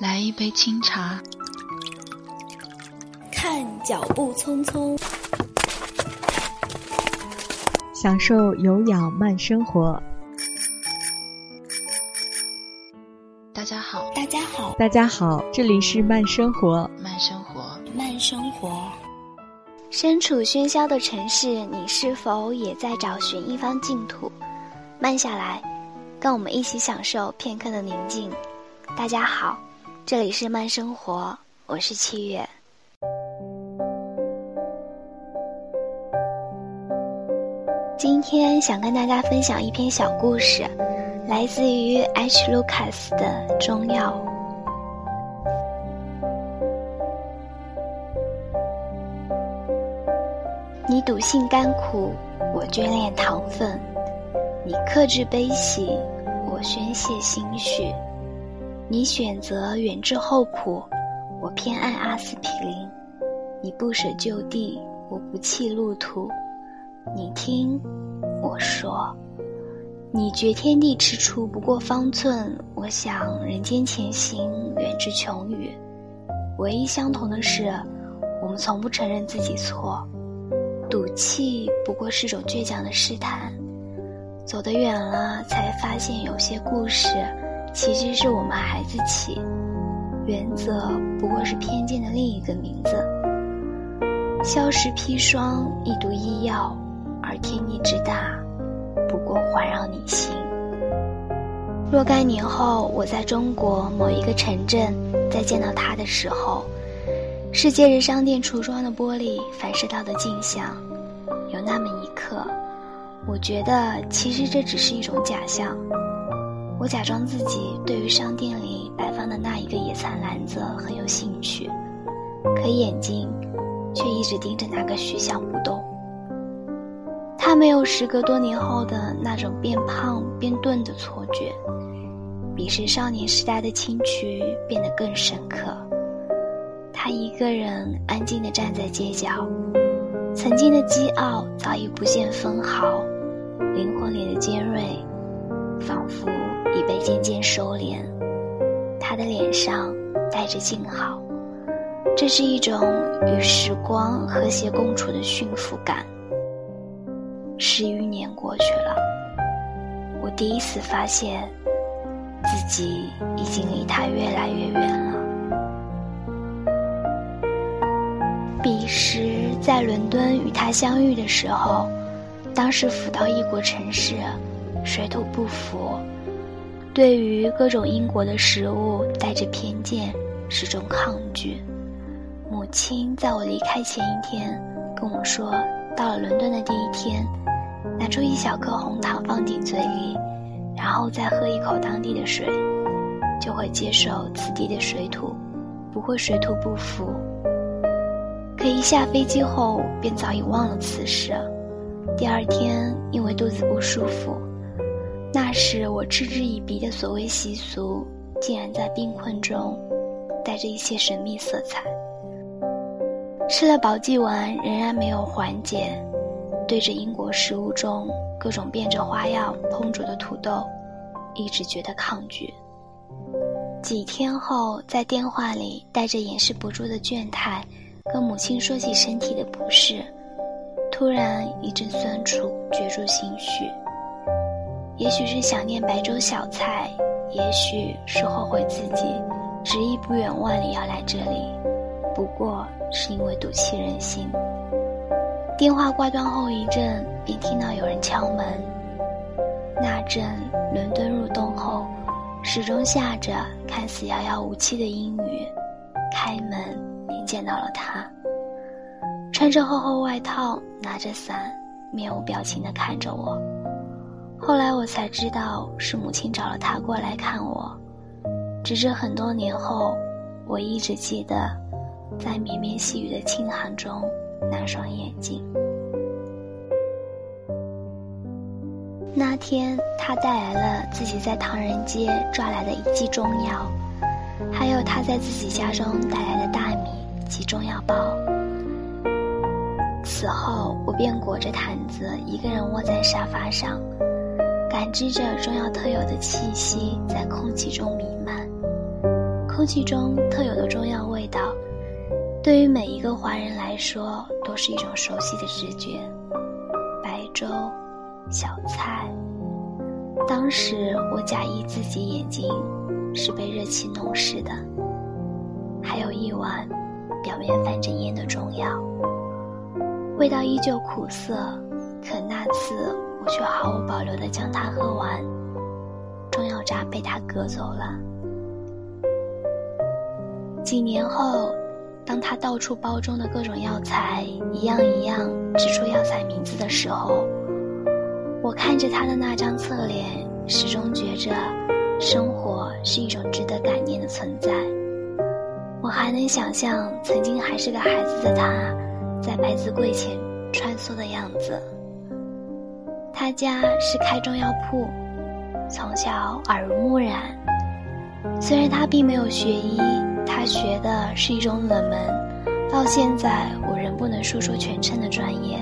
来一杯清茶，看脚步匆匆，享受有氧慢生活。大家好，大家好，大家好，这里是慢生活，慢生活，慢生活。身处喧嚣的城市，你是否也在找寻一方净土？慢下来，跟我们一起享受片刻的宁静。大家好，这里是慢生活，我是七月。今天想跟大家分享一篇小故事，来自于 H. Lucas 的《中药》。你笃信甘苦，我眷恋糖分；你克制悲喜，我宣泄心绪。你选择远志厚朴，我偏爱阿司匹林；你不舍就地，我不弃路途。你听我说，你觉天地踟蹰不过方寸，我想人间前行远至穷宇。唯一相同的是，我们从不承认自己错。赌气不过是种倔强的试探，走得远了，才发现有些故事。其实是我们孩子气，原则不过是偏见的另一个名字。消食砒霜，一毒医药，而天地之大，不过环绕你心。若干年后，我在中国某一个城镇再见到他的时候，是借着商店橱窗的玻璃反射到的镜像。有那么一刻，我觉得其实这只是一种假象。我假装自己对于商店里摆放的那一个野餐篮子很有兴趣，可眼睛却一直盯着那个虚像不动。他没有时隔多年后的那种变胖变钝的错觉，比是少年时代的清曲变得更深刻。他一个人安静地站在街角，曾经的激傲早已不见分毫，灵魂里的尖锐，仿佛。已被渐渐收敛，他的脸上带着静好，这是一种与时光和谐共处的驯服感。十余年过去了，我第一次发现自己已经离他越来越远了。彼时在伦敦与他相遇的时候，当时甫到异国城市，水土不服。对于各种英国的食物带着偏见，始终抗拒。母亲在我离开前一天跟我说，到了伦敦的第一天，拿出一小颗红糖放进嘴里，然后再喝一口当地的水，就会接受此地的水土，不会水土不服。可一下飞机后便早已忘了此事。第二天因为肚子不舒服。那时我嗤之以鼻的所谓习俗，竟然在病困中带着一些神秘色彩。吃了保济丸仍然没有缓解，对着英国食物中各种变着花样烹煮的土豆，一直觉得抗拒。几天后，在电话里带着掩饰不住的倦态，跟母亲说起身体的不适，突然一阵酸楚攫住心绪。也许是想念白粥小菜，也许是后悔自己执意不远万里要来这里，不过是因为赌气任性。电话挂断后一阵，便听到有人敲门。那阵伦敦入冬后，始终下着看似遥遥无期的阴雨。开门便见到了他，穿着厚厚外套，拿着伞，面无表情地看着我。后来我才知道是母亲找了他过来看我，直至很多年后，我一直记得，在绵绵细雨的清寒中，那双眼睛。那天他带来了自己在唐人街抓来的一剂中药，还有他在自己家中带来的大米及中药包。此后，我便裹着毯子，一个人窝在沙发上。感知着中药特有的气息在空气中弥漫，空气中特有的中药味道，对于每一个华人来说都是一种熟悉的直觉。白粥、小菜。当时我假意自己眼睛是被热气弄湿的，还有一碗表面泛着烟的中药，味道依旧苦涩，可那次却毫无保留地将它喝完，中药渣被他割走了。几年后，当他到处包装的各种药材一样一样指出药材名字的时候，我看着他的那张侧脸，始终觉着生活是一种值得感念的存在。我还能想象曾经还是个孩子的他，在百子柜前穿梭的样子。他家是开中药铺，从小耳濡目染。虽然他并没有学医。他学的是一种冷门，到现在我仍不能说出全称的专业。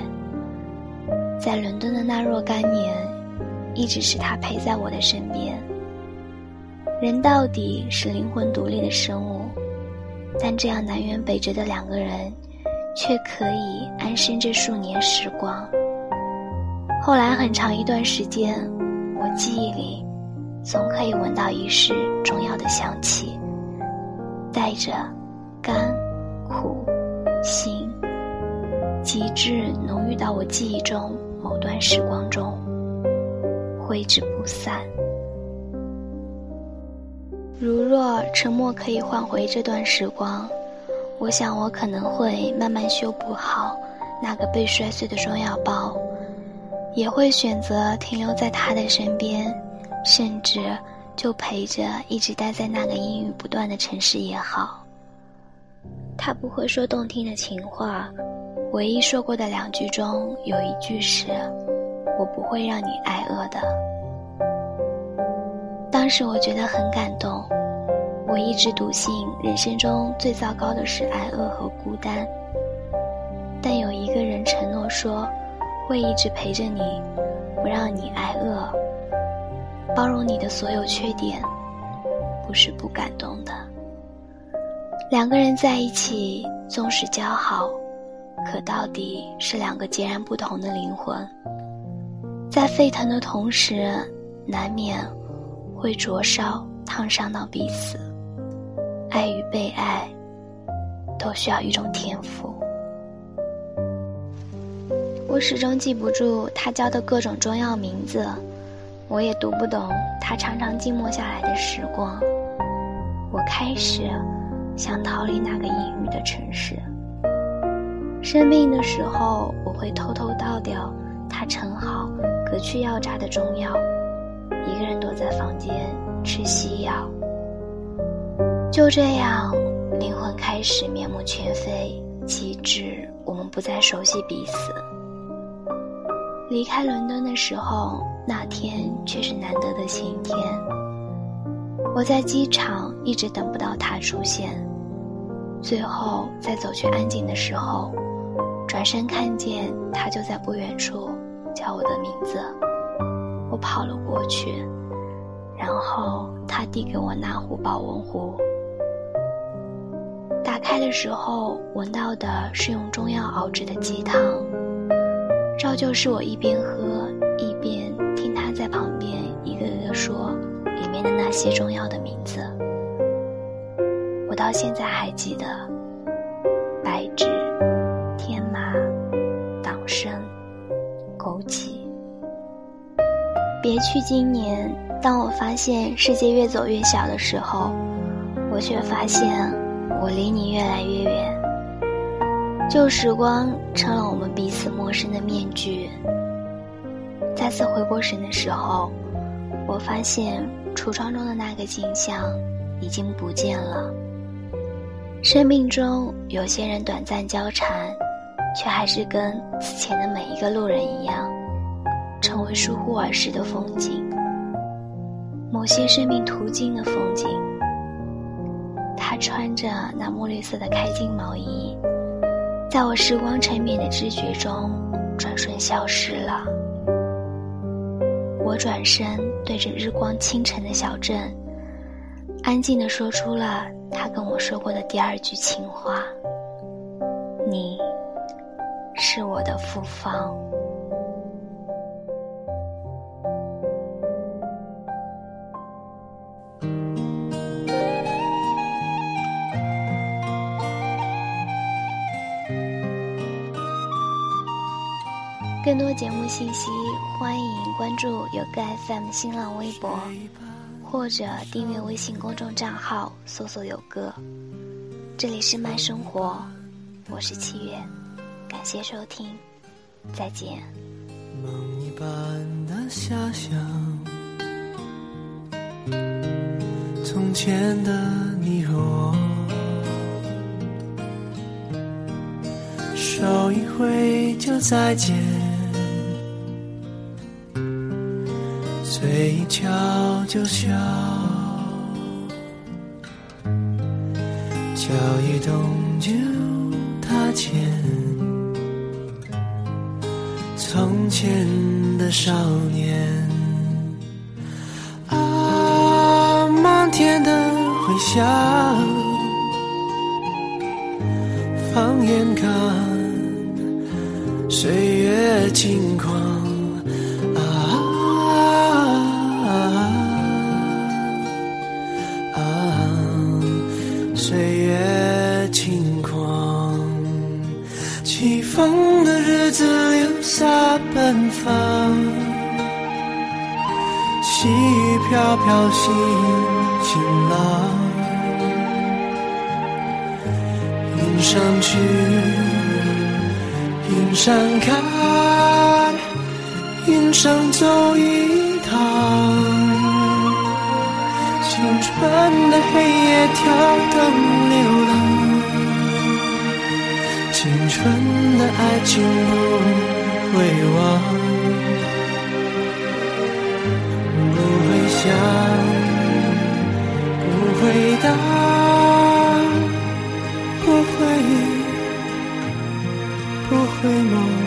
在伦敦的那若干年，一直是他陪在我的身边。人到底是灵魂独立的生物，但这样南辕北辙的两个人，却可以安身这数年时光。后来很长一段时间，我记忆里，总可以闻到一世中药的香气。带着甘、苦、辛，极致浓郁到我记忆中某段时光中，挥之不散。如若沉默可以换回这段时光，我想我可能会慢慢修补好那个被摔碎的中药包，也会选择停留在他的身边，甚至。就陪着一直待在那个阴雨不断的城市也好。他不会说动听的情话，唯一说过的两句中有一句是：“我不会让你挨饿的。”当时我觉得很感动。我一直笃信人生中最糟糕的是挨饿和孤单，但有一个人承诺说会一直陪着你，不让你挨饿。包容你的所有缺点，不是不感动的。两个人在一起，纵使交好，可到底是两个截然不同的灵魂。在沸腾的同时，难免会灼烧、烫伤到彼此。爱与被爱，都需要一种天赋。我始终记不住他教的各种中药名字。我也读不懂他常常静默下来的时光。我开始想逃离那个阴郁的城市。生病的时候，我会偷偷倒掉他盛好、隔去药渣的中药，一个人躲在房间吃西药。就这样，灵魂开始面目全非，极致我们不再熟悉彼此。离开伦敦的时候。那天却是难得的晴天，我在机场一直等不到他出现，最后在走去安检的时候，转身看见他就在不远处叫我的名字，我跑了过去，然后他递给我那壶保温壶，打开的时候闻到的是用中药熬制的鸡汤，照旧是我一边喝一边听他。在旁边一个个说里面的那些中药的名字，我到现在还记得：白芷、天麻、党参、枸杞。别去今年，当我发现世界越走越小的时候，我却发现我离你越来越。旧时光成了我们彼此陌生的面具。再次回过神的时候，我发现橱窗中的那个景象已经不见了。生命中有些人短暂交缠，却还是跟此前的每一个路人一样，成为疏忽而逝的风景。某些生命途经的风景，他穿着那墨绿色的开襟毛衣，在我时光沉湎的知觉中，转瞬消失了。我转身对着日光清晨的小镇，安静地说出了他跟我说过的第二句情话：“你是我的复方。”节目信息，欢迎关注有个 FM 新浪微博，或者订阅微信公众账号，搜索“有歌”。这里是慢生活，我是七月，感谢收听，再见。梦一般的遐想，从前的你和我，手一挥就再见。嘴一翘就笑，脚一动就踏前。从前的少年，啊，漫天的回响，放眼看，岁月轻狂。飘飘心晴朗，云上去，云上看，云上走一趟。青春的黑夜跳灯流浪，青春的爱情不会忘，不会答，不会，不会梦，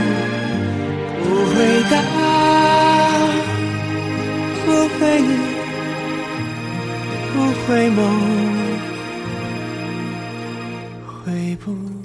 回答不回忆不回眸回不